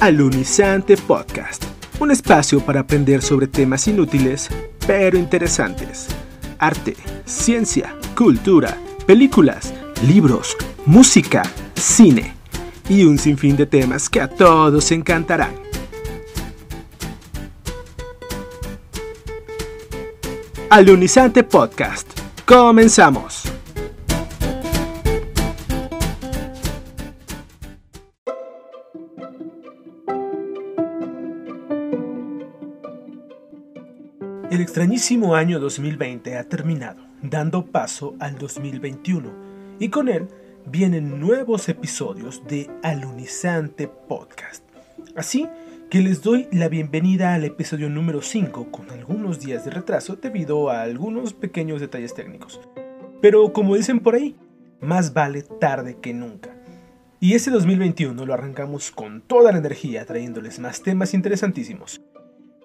Alunizante Podcast, un espacio para aprender sobre temas inútiles pero interesantes. Arte, ciencia, cultura, películas, libros, música, cine y un sinfín de temas que a todos encantarán. Alunizante Podcast. Comenzamos. El extrañísimo año 2020 ha terminado, dando paso al 2021, y con él vienen nuevos episodios de Alunizante Podcast. Así que les doy la bienvenida al episodio número 5 con algunos días de retraso debido a algunos pequeños detalles técnicos. Pero como dicen por ahí, más vale tarde que nunca. Y ese 2021 lo arrancamos con toda la energía trayéndoles más temas interesantísimos.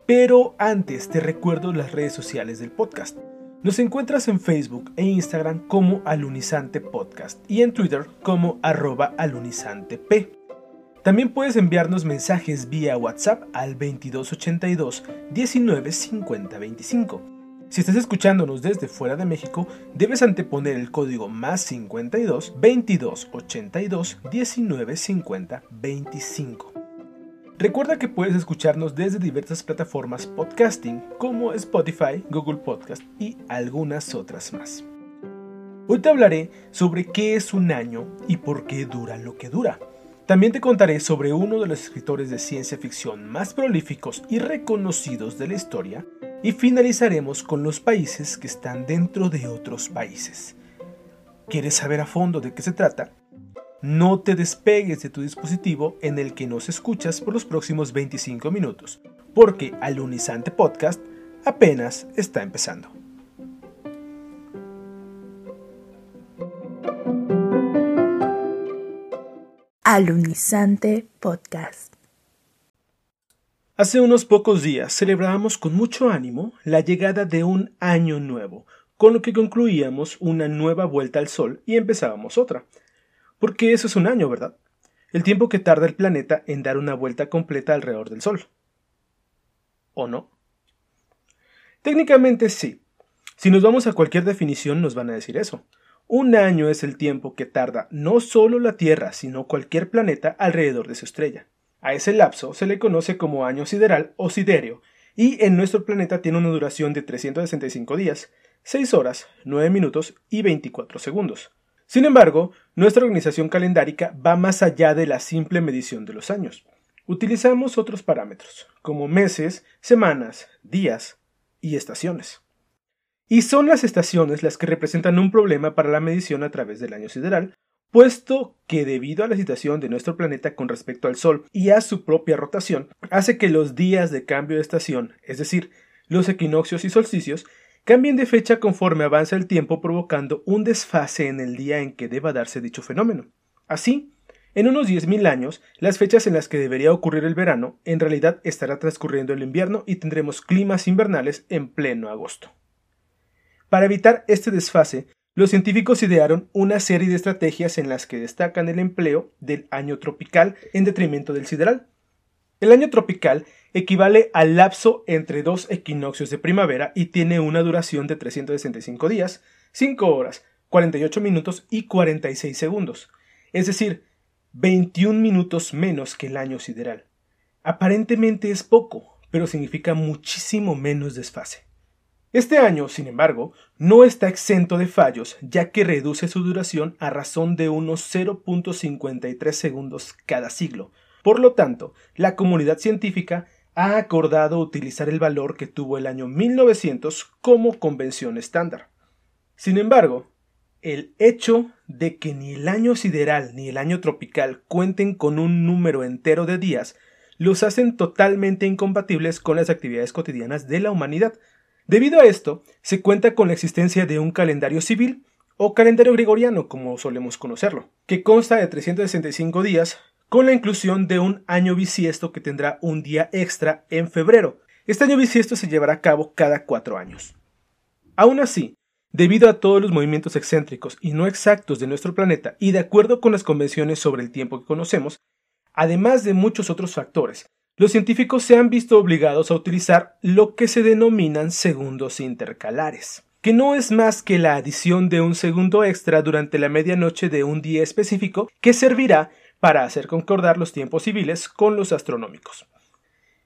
Pero antes te recuerdo las redes sociales del podcast. Nos encuentras en Facebook e Instagram como Alunizante Podcast y en Twitter como arroba alunizantep. También puedes enviarnos mensajes vía WhatsApp al 2282 195025. Si estás escuchándonos desde fuera de México, debes anteponer el código más 52 2282 1950 25. Recuerda que puedes escucharnos desde diversas plataformas podcasting como Spotify, Google Podcast y algunas otras más. Hoy te hablaré sobre qué es un año y por qué dura lo que dura. También te contaré sobre uno de los escritores de ciencia ficción más prolíficos y reconocidos de la historia y finalizaremos con los países que están dentro de otros países. ¿Quieres saber a fondo de qué se trata? No te despegues de tu dispositivo en el que nos escuchas por los próximos 25 minutos, porque Alunizante Podcast apenas está empezando. Alunizante Podcast. Hace unos pocos días celebrábamos con mucho ánimo la llegada de un año nuevo, con lo que concluíamos una nueva vuelta al Sol y empezábamos otra. Porque eso es un año, ¿verdad? El tiempo que tarda el planeta en dar una vuelta completa alrededor del Sol. ¿O no? Técnicamente sí. Si nos vamos a cualquier definición nos van a decir eso. Un año es el tiempo que tarda no solo la Tierra, sino cualquier planeta alrededor de su estrella. A ese lapso se le conoce como año sideral o siderio, y en nuestro planeta tiene una duración de 365 días, 6 horas, 9 minutos y 24 segundos. Sin embargo, nuestra organización calendárica va más allá de la simple medición de los años. Utilizamos otros parámetros, como meses, semanas, días y estaciones. Y son las estaciones las que representan un problema para la medición a través del año sideral, puesto que debido a la situación de nuestro planeta con respecto al Sol y a su propia rotación, hace que los días de cambio de estación, es decir, los equinoccios y solsticios, cambien de fecha conforme avanza el tiempo provocando un desfase en el día en que deba darse dicho fenómeno. Así, en unos 10.000 años, las fechas en las que debería ocurrir el verano en realidad estará transcurriendo el invierno y tendremos climas invernales en pleno agosto. Para evitar este desfase, los científicos idearon una serie de estrategias en las que destacan el empleo del año tropical en detrimento del sideral. El año tropical equivale al lapso entre dos equinoccios de primavera y tiene una duración de 365 días, 5 horas, 48 minutos y 46 segundos, es decir, 21 minutos menos que el año sideral. Aparentemente es poco, pero significa muchísimo menos desfase. Este año, sin embargo, no está exento de fallos, ya que reduce su duración a razón de unos 0.53 segundos cada siglo. Por lo tanto, la comunidad científica ha acordado utilizar el valor que tuvo el año 1900 como convención estándar. Sin embargo, el hecho de que ni el año sideral ni el año tropical cuenten con un número entero de días los hacen totalmente incompatibles con las actividades cotidianas de la humanidad. Debido a esto, se cuenta con la existencia de un calendario civil o calendario gregoriano, como solemos conocerlo, que consta de 365 días con la inclusión de un año bisiesto que tendrá un día extra en febrero. Este año bisiesto se llevará a cabo cada cuatro años. Aún así, debido a todos los movimientos excéntricos y no exactos de nuestro planeta y de acuerdo con las convenciones sobre el tiempo que conocemos, Además de muchos otros factores, los científicos se han visto obligados a utilizar lo que se denominan segundos intercalares, que no es más que la adición de un segundo extra durante la medianoche de un día específico que servirá para hacer concordar los tiempos civiles con los astronómicos.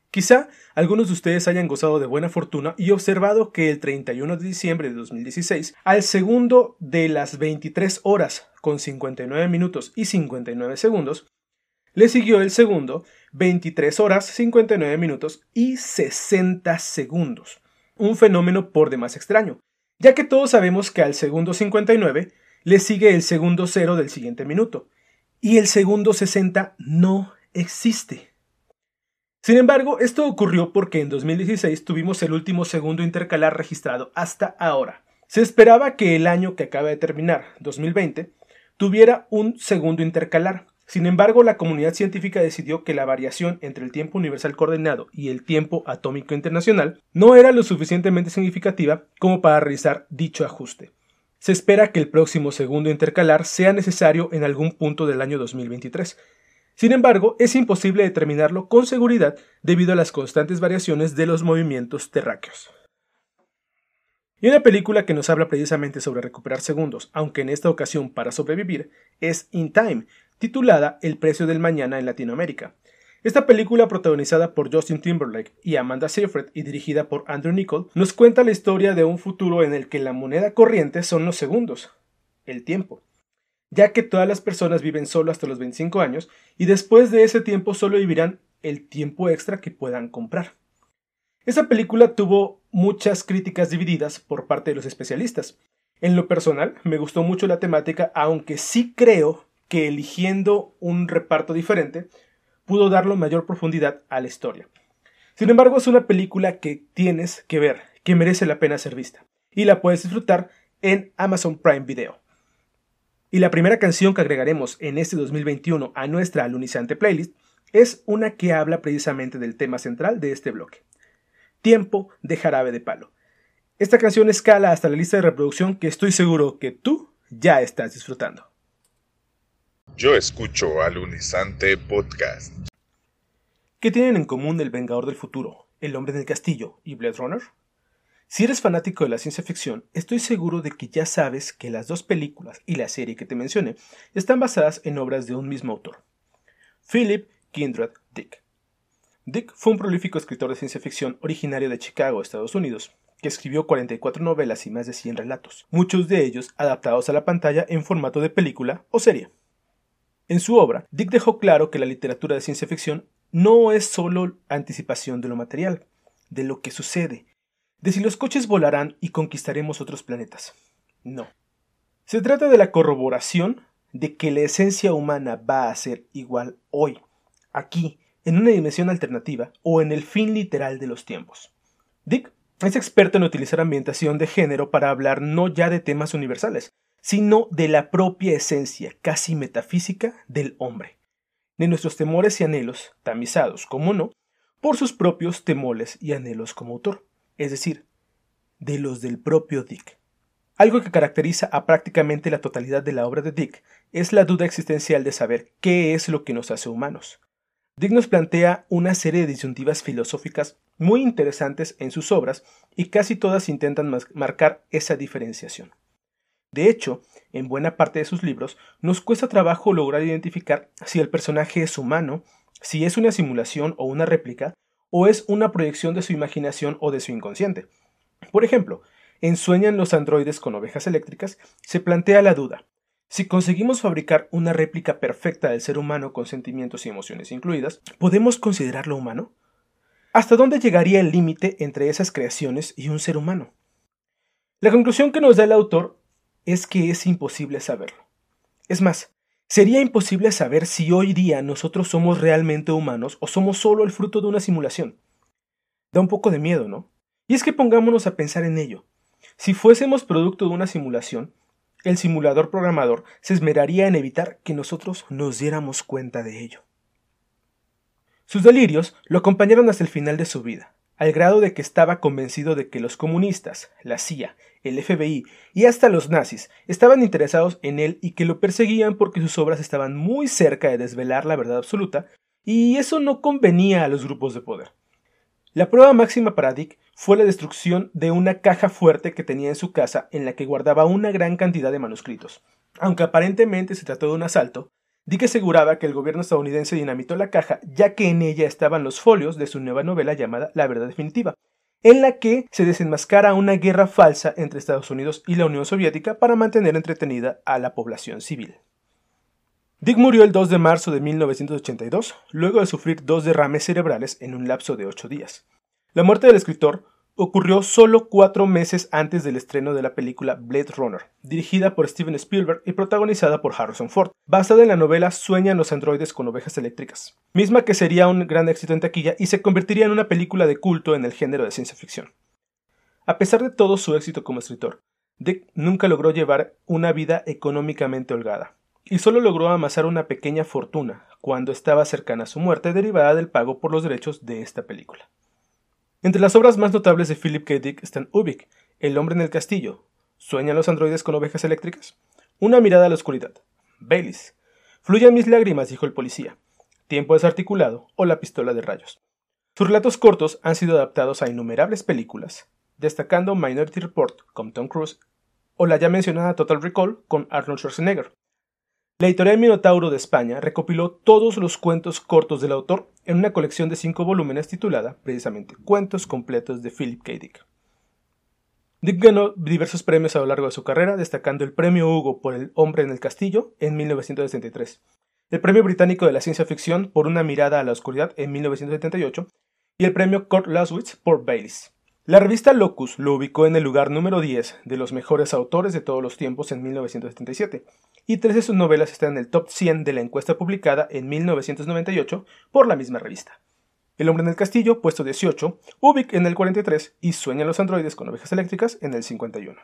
Quizá algunos de ustedes hayan gozado de buena fortuna y observado que el 31 de diciembre de 2016, al segundo de las 23 horas con 59 minutos y 59 segundos, le siguió el segundo 23 horas 59 minutos y 60 segundos. Un fenómeno por demás extraño, ya que todos sabemos que al segundo 59 le sigue el segundo cero del siguiente minuto, y el segundo 60 no existe. Sin embargo, esto ocurrió porque en 2016 tuvimos el último segundo intercalar registrado hasta ahora. Se esperaba que el año que acaba de terminar, 2020, tuviera un segundo intercalar. Sin embargo, la comunidad científica decidió que la variación entre el tiempo universal coordenado y el tiempo atómico internacional no era lo suficientemente significativa como para realizar dicho ajuste. Se espera que el próximo segundo intercalar sea necesario en algún punto del año 2023, sin embargo, es imposible determinarlo con seguridad debido a las constantes variaciones de los movimientos terráqueos. Y una película que nos habla precisamente sobre recuperar segundos, aunque en esta ocasión para sobrevivir, es In Time, titulada El precio del mañana en Latinoamérica. Esta película, protagonizada por Justin Timberlake y Amanda Seyfried y dirigida por Andrew Nichol, nos cuenta la historia de un futuro en el que la moneda corriente son los segundos, el tiempo ya que todas las personas viven solo hasta los 25 años y después de ese tiempo solo vivirán el tiempo extra que puedan comprar. Esta película tuvo muchas críticas divididas por parte de los especialistas. En lo personal, me gustó mucho la temática, aunque sí creo que eligiendo un reparto diferente pudo darle mayor profundidad a la historia. Sin embargo, es una película que tienes que ver, que merece la pena ser vista, y la puedes disfrutar en Amazon Prime Video. Y la primera canción que agregaremos en este 2021 a nuestra alunizante playlist es una que habla precisamente del tema central de este bloque. Tiempo de jarabe de palo. Esta canción escala hasta la lista de reproducción que estoy seguro que tú ya estás disfrutando. Yo escucho Alunizante Podcast. ¿Qué tienen en común El Vengador del Futuro, El Hombre del Castillo y Blade Runner? Si eres fanático de la ciencia ficción, estoy seguro de que ya sabes que las dos películas y la serie que te mencioné están basadas en obras de un mismo autor, Philip Kindred Dick. Dick fue un prolífico escritor de ciencia ficción originario de Chicago, Estados Unidos, que escribió 44 novelas y más de 100 relatos, muchos de ellos adaptados a la pantalla en formato de película o serie. En su obra, Dick dejó claro que la literatura de ciencia ficción no es solo anticipación de lo material, de lo que sucede, de si los coches volarán y conquistaremos otros planetas. No. Se trata de la corroboración de que la esencia humana va a ser igual hoy, aquí, en una dimensión alternativa o en el fin literal de los tiempos. Dick es experto en utilizar ambientación de género para hablar no ya de temas universales, sino de la propia esencia casi metafísica del hombre, de nuestros temores y anhelos, tamizados, como no, por sus propios temores y anhelos como autor es decir, de los del propio Dick. Algo que caracteriza a prácticamente la totalidad de la obra de Dick es la duda existencial de saber qué es lo que nos hace humanos. Dick nos plantea una serie de disyuntivas filosóficas muy interesantes en sus obras y casi todas intentan marcar esa diferenciación. De hecho, en buena parte de sus libros nos cuesta trabajo lograr identificar si el personaje es humano, si es una simulación o una réplica, o es una proyección de su imaginación o de su inconsciente. Por ejemplo, en Sueñan los androides con ovejas eléctricas se plantea la duda. Si conseguimos fabricar una réplica perfecta del ser humano con sentimientos y emociones incluidas, ¿podemos considerarlo humano? ¿Hasta dónde llegaría el límite entre esas creaciones y un ser humano? La conclusión que nos da el autor es que es imposible saberlo. Es más, Sería imposible saber si hoy día nosotros somos realmente humanos o somos solo el fruto de una simulación. Da un poco de miedo, ¿no? Y es que pongámonos a pensar en ello. Si fuésemos producto de una simulación, el simulador programador se esmeraría en evitar que nosotros nos diéramos cuenta de ello. Sus delirios lo acompañaron hasta el final de su vida al grado de que estaba convencido de que los comunistas, la CIA, el FBI y hasta los nazis estaban interesados en él y que lo perseguían porque sus obras estaban muy cerca de desvelar la verdad absoluta y eso no convenía a los grupos de poder. La prueba máxima para Dick fue la destrucción de una caja fuerte que tenía en su casa en la que guardaba una gran cantidad de manuscritos. Aunque aparentemente se trató de un asalto, Dick aseguraba que el gobierno estadounidense dinamitó la caja ya que en ella estaban los folios de su nueva novela llamada La Verdad Definitiva, en la que se desenmascara una guerra falsa entre Estados Unidos y la Unión Soviética para mantener entretenida a la población civil. Dick murió el 2 de marzo de 1982, luego de sufrir dos derrames cerebrales en un lapso de ocho días. La muerte del escritor ocurrió solo cuatro meses antes del estreno de la película Blade Runner, dirigida por Steven Spielberg y protagonizada por Harrison Ford, basada en la novela Sueñan los androides con ovejas eléctricas, misma que sería un gran éxito en taquilla y se convertiría en una película de culto en el género de ciencia ficción. A pesar de todo su éxito como escritor, Dick nunca logró llevar una vida económicamente holgada, y solo logró amasar una pequeña fortuna cuando estaba cercana a su muerte derivada del pago por los derechos de esta película. Entre las obras más notables de Philip K. Dick están Ubik, El hombre en el castillo, ¿Sueñan los androides con ovejas eléctricas? Una mirada a la oscuridad, Baileys, Fluyen mis lágrimas, dijo el policía, Tiempo desarticulado o La pistola de rayos. Sus relatos cortos han sido adaptados a innumerables películas, destacando Minority Report con Tom Cruise o la ya mencionada Total Recall con Arnold Schwarzenegger. La editorial Minotauro de España recopiló todos los cuentos cortos del autor en una colección de cinco volúmenes titulada precisamente Cuentos completos de Philip K. Dick. Dick ganó diversos premios a lo largo de su carrera, destacando el premio Hugo por El hombre en el castillo en 1963, el premio británico de la ciencia ficción por Una mirada a la oscuridad en 1978 y el premio Kurt Laswitz por Baileys. La revista Locus lo ubicó en el lugar número 10 de los mejores autores de todos los tiempos en 1977, y tres de sus novelas están en el top 100 de la encuesta publicada en 1998 por la misma revista. El hombre en el castillo, puesto 18, Ubik en el 43 y Sueñan los androides con ovejas eléctricas en el 51.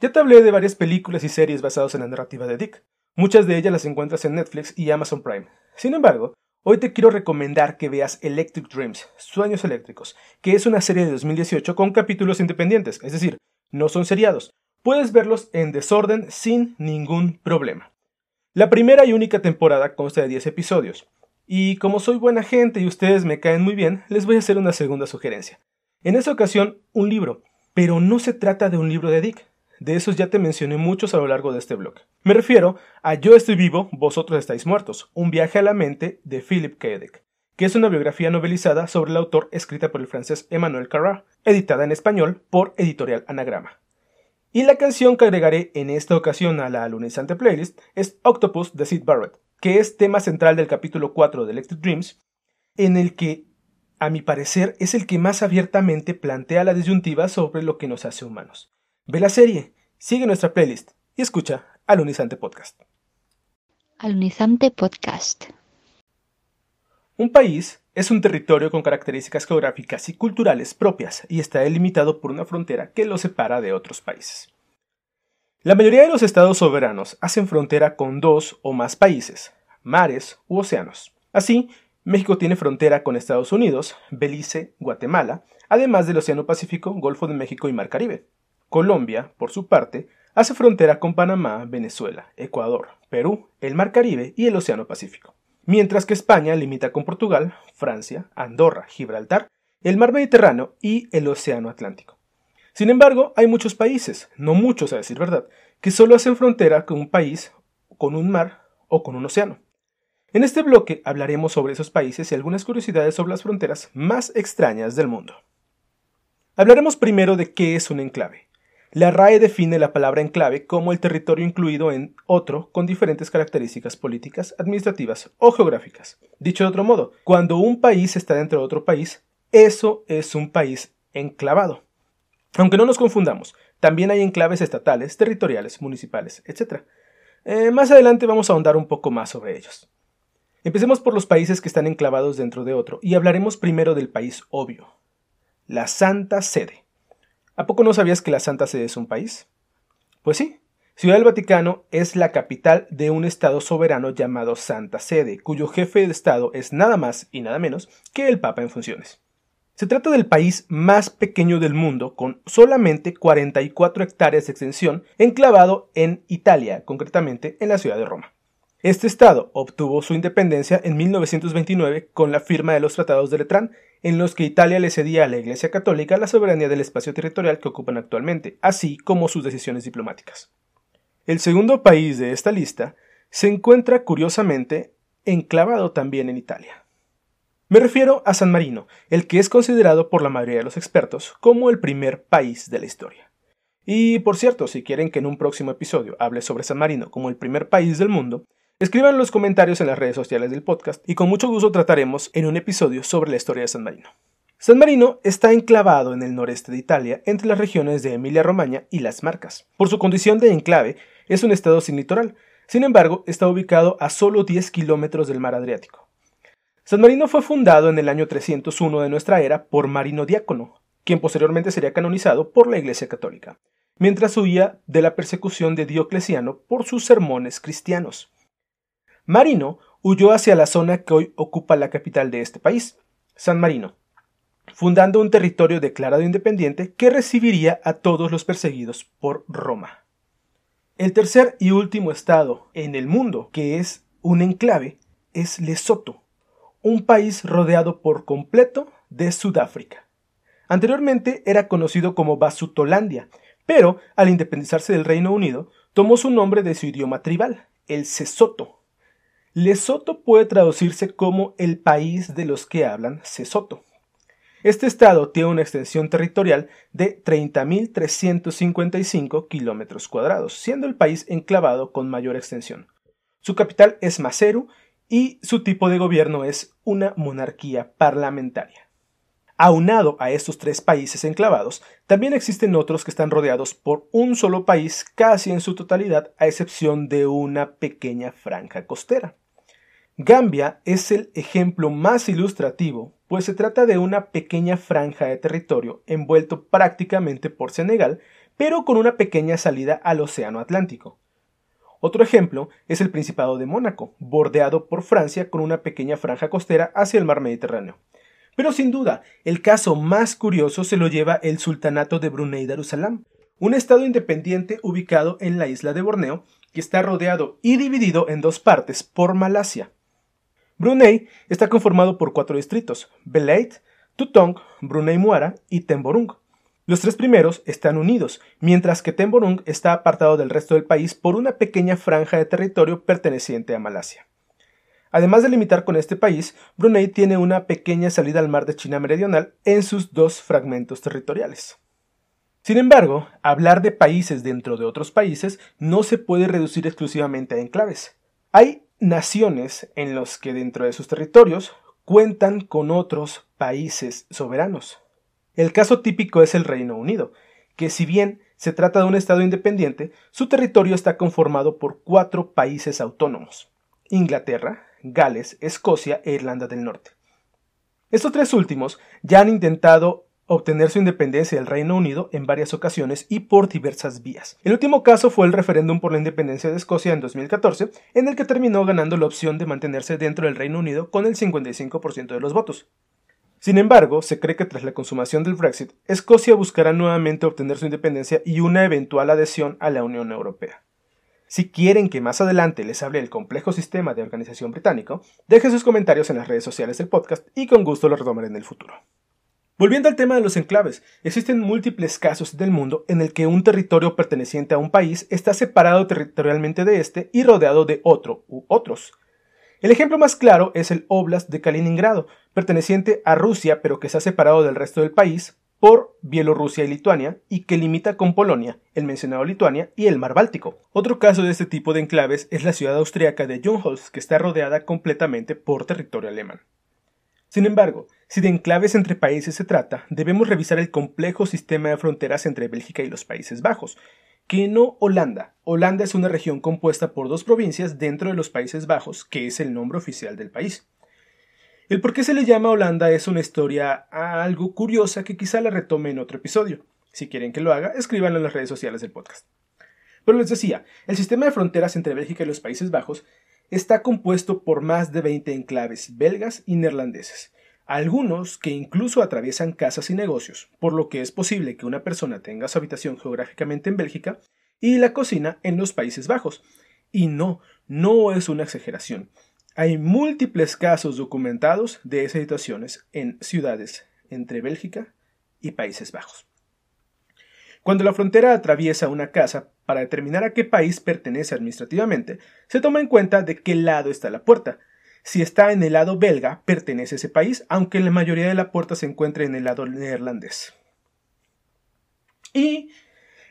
Ya te hablé de varias películas y series basadas en la narrativa de Dick. Muchas de ellas las encuentras en Netflix y Amazon Prime. Sin embargo, Hoy te quiero recomendar que veas Electric Dreams, Sueños Eléctricos, que es una serie de 2018 con capítulos independientes, es decir, no son seriados. Puedes verlos en desorden sin ningún problema. La primera y única temporada consta de 10 episodios, y como soy buena gente y ustedes me caen muy bien, les voy a hacer una segunda sugerencia. En esta ocasión, un libro, pero no se trata de un libro de Dick, de esos ya te mencioné muchos a lo largo de este blog. Me refiero a Yo estoy vivo, vosotros estáis muertos, un viaje a la mente de Philip K. Dick, que es una biografía novelizada sobre el autor escrita por el francés Emmanuel Carrà, editada en español por Editorial Anagrama. Y la canción que agregaré en esta ocasión a la alunizante playlist es Octopus de Sid Barrett, que es tema central del capítulo 4 de Electric Dreams, en el que, a mi parecer, es el que más abiertamente plantea la disyuntiva sobre lo que nos hace humanos. Ve la serie, sigue nuestra playlist y escucha Alunizante Podcast. Alunizante Podcast. Un país es un territorio con características geográficas y culturales propias y está delimitado por una frontera que lo separa de otros países. La mayoría de los estados soberanos hacen frontera con dos o más países, mares u océanos. Así, México tiene frontera con Estados Unidos, Belice, Guatemala, además del Océano Pacífico, Golfo de México y Mar Caribe. Colombia, por su parte, hace frontera con Panamá, Venezuela, Ecuador, Perú, el Mar Caribe y el Océano Pacífico, mientras que España limita con Portugal, Francia, Andorra, Gibraltar, el Mar Mediterráneo y el Océano Atlántico. Sin embargo, hay muchos países, no muchos a decir verdad, que solo hacen frontera con un país, con un mar o con un océano. En este bloque hablaremos sobre esos países y algunas curiosidades sobre las fronteras más extrañas del mundo. Hablaremos primero de qué es un enclave. La RAE define la palabra enclave como el territorio incluido en otro con diferentes características políticas, administrativas o geográficas. Dicho de otro modo, cuando un país está dentro de otro país, eso es un país enclavado. Aunque no nos confundamos, también hay enclaves estatales, territoriales, municipales, etc. Eh, más adelante vamos a ahondar un poco más sobre ellos. Empecemos por los países que están enclavados dentro de otro y hablaremos primero del país obvio, la Santa Sede. ¿A poco no sabías que la Santa Sede es un país? Pues sí, Ciudad del Vaticano es la capital de un Estado soberano llamado Santa Sede, cuyo jefe de Estado es nada más y nada menos que el Papa en funciones. Se trata del país más pequeño del mundo, con solamente 44 hectáreas de extensión, enclavado en Italia, concretamente en la ciudad de Roma. Este estado obtuvo su independencia en 1929 con la firma de los tratados de Letrán, en los que Italia le cedía a la Iglesia Católica la soberanía del espacio territorial que ocupan actualmente, así como sus decisiones diplomáticas. El segundo país de esta lista se encuentra curiosamente enclavado también en Italia. Me refiero a San Marino, el que es considerado por la mayoría de los expertos como el primer país de la historia. Y por cierto, si quieren que en un próximo episodio hable sobre San Marino como el primer país del mundo, Escriban los comentarios en las redes sociales del podcast y con mucho gusto trataremos en un episodio sobre la historia de San Marino. San Marino está enclavado en el noreste de Italia, entre las regiones de Emilia-Romagna y las Marcas. Por su condición de enclave, es un estado sin litoral, sin embargo, está ubicado a solo 10 kilómetros del mar Adriático. San Marino fue fundado en el año 301 de nuestra era por Marino Diácono, quien posteriormente sería canonizado por la Iglesia Católica, mientras huía de la persecución de Diocleciano por sus sermones cristianos. Marino huyó hacia la zona que hoy ocupa la capital de este país, San Marino, fundando un territorio declarado independiente que recibiría a todos los perseguidos por Roma. El tercer y último estado en el mundo que es un enclave es Lesoto, un país rodeado por completo de Sudáfrica. Anteriormente era conocido como Basutolandia, pero al independizarse del Reino Unido tomó su nombre de su idioma tribal, el Sesoto, Lesoto puede traducirse como el país de los que hablan Sesoto. Este estado tiene una extensión territorial de 30.355 kilómetros cuadrados, siendo el país enclavado con mayor extensión. Su capital es Maseru y su tipo de gobierno es una monarquía parlamentaria. Aunado a estos tres países enclavados, también existen otros que están rodeados por un solo país casi en su totalidad, a excepción de una pequeña franja costera. Gambia es el ejemplo más ilustrativo, pues se trata de una pequeña franja de territorio envuelto prácticamente por Senegal, pero con una pequeña salida al Océano Atlántico. Otro ejemplo es el Principado de Mónaco, bordeado por Francia con una pequeña franja costera hacia el mar Mediterráneo. Pero sin duda, el caso más curioso se lo lleva el Sultanato de Brunei Darussalam, un estado independiente ubicado en la isla de Borneo, que está rodeado y dividido en dos partes por Malasia. Brunei está conformado por cuatro distritos, Belait, Tutong, Brunei Muara y Temborung. Los tres primeros están unidos, mientras que Temborung está apartado del resto del país por una pequeña franja de territorio perteneciente a Malasia. Además de limitar con este país, Brunei tiene una pequeña salida al mar de China Meridional en sus dos fragmentos territoriales. Sin embargo, hablar de países dentro de otros países no se puede reducir exclusivamente a enclaves. Hay naciones en los que dentro de sus territorios cuentan con otros países soberanos. El caso típico es el Reino Unido, que si bien se trata de un Estado independiente, su territorio está conformado por cuatro países autónomos Inglaterra, Gales, Escocia e Irlanda del Norte. Estos tres últimos ya han intentado obtener su independencia del Reino Unido en varias ocasiones y por diversas vías. El último caso fue el referéndum por la independencia de Escocia en 2014, en el que terminó ganando la opción de mantenerse dentro del Reino Unido con el 55% de los votos. Sin embargo, se cree que tras la consumación del Brexit, Escocia buscará nuevamente obtener su independencia y una eventual adhesión a la Unión Europea. Si quieren que más adelante les hable del complejo sistema de organización británico, dejen sus comentarios en las redes sociales del podcast y con gusto lo retomaré en el futuro. Volviendo al tema de los enclaves, existen múltiples casos del mundo en el que un territorio perteneciente a un país está separado territorialmente de este y rodeado de otro u otros. El ejemplo más claro es el Oblast de Kaliningrado, perteneciente a Rusia pero que se ha separado del resto del país por Bielorrusia y Lituania y que limita con Polonia, el mencionado Lituania y el Mar Báltico. Otro caso de este tipo de enclaves es la ciudad austriaca de Junholz, que está rodeada completamente por territorio alemán. Sin embargo, si de enclaves entre países se trata, debemos revisar el complejo sistema de fronteras entre Bélgica y los Países Bajos, que no Holanda. Holanda es una región compuesta por dos provincias dentro de los Países Bajos, que es el nombre oficial del país. El por qué se le llama Holanda es una historia algo curiosa que quizá la retome en otro episodio. Si quieren que lo haga, escríbanlo en las redes sociales del podcast. Pero les decía, el sistema de fronteras entre Bélgica y los Países Bajos está compuesto por más de 20 enclaves belgas y neerlandeses, algunos que incluso atraviesan casas y negocios, por lo que es posible que una persona tenga su habitación geográficamente en Bélgica y la cocina en los Países Bajos. Y no, no es una exageración. Hay múltiples casos documentados de esas situaciones en ciudades entre Bélgica y Países Bajos. Cuando la frontera atraviesa una casa para determinar a qué país pertenece administrativamente, se toma en cuenta de qué lado está la puerta. Si está en el lado belga, pertenece a ese país, aunque la mayoría de la puerta se encuentre en el lado neerlandés. Y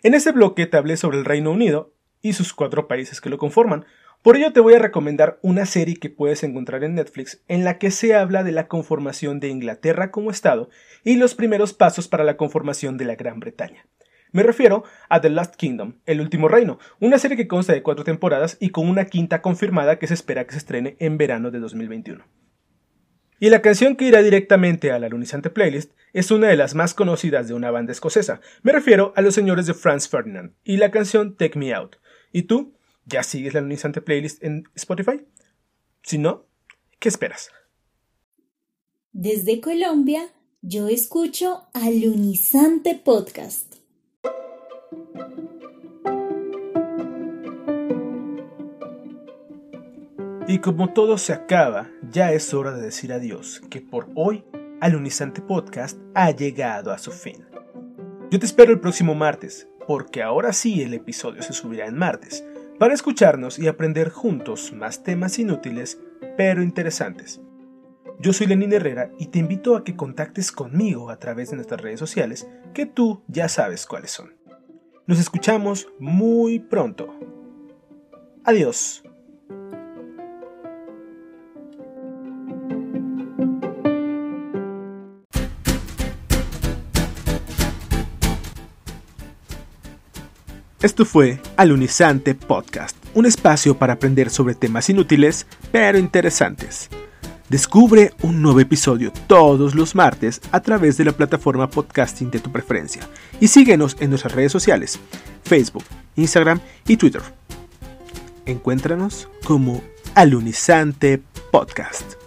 en este bloque te hablé sobre el Reino Unido y sus cuatro países que lo conforman. Por ello te voy a recomendar una serie que puedes encontrar en Netflix en la que se habla de la conformación de Inglaterra como Estado y los primeros pasos para la conformación de la Gran Bretaña. Me refiero a The Last Kingdom, El Último Reino, una serie que consta de cuatro temporadas y con una quinta confirmada que se espera que se estrene en verano de 2021. Y la canción que irá directamente a la lunizante playlist es una de las más conocidas de una banda escocesa. Me refiero a los señores de Franz Ferdinand y la canción Take Me Out. ¿Y tú? ¿Ya sigues la lunizante playlist en Spotify? Si no, ¿qué esperas? Desde Colombia, yo escucho Alunizante Podcast. Y como todo se acaba, ya es hora de decir adiós, que por hoy Alunizante Podcast ha llegado a su fin. Yo te espero el próximo martes, porque ahora sí el episodio se subirá en martes, para escucharnos y aprender juntos más temas inútiles, pero interesantes. Yo soy Lenín Herrera y te invito a que contactes conmigo a través de nuestras redes sociales, que tú ya sabes cuáles son. Nos escuchamos muy pronto. Adiós. Esto fue Alunizante Podcast, un espacio para aprender sobre temas inútiles pero interesantes. Descubre un nuevo episodio todos los martes a través de la plataforma podcasting de tu preferencia y síguenos en nuestras redes sociales, Facebook, Instagram y Twitter. Encuéntranos como Alunizante Podcast.